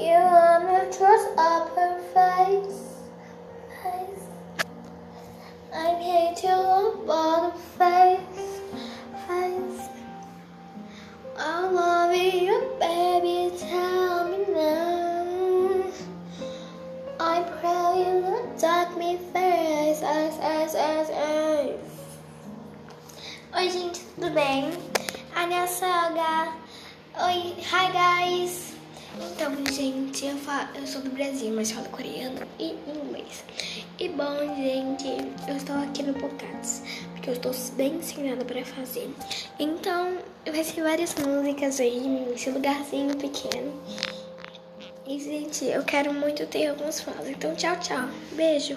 You wanna dress up her face, face. Here to look for the face, face. I love you, baby. Tell me now. I pray you take me face, as, as, as, as. Oi, gente, tudo bem? Annyeonghaseyo. Oi, hi guys. Então, gente, eu, falo, eu sou do Brasil, mas falo coreano e inglês. E bom, gente, eu estou aqui no Pocats, porque eu estou bem sem nada pra fazer. Então, vai ser várias músicas aí nesse lugarzinho pequeno. E, gente, eu quero muito ter alguns fãs. Então, tchau, tchau. Beijo.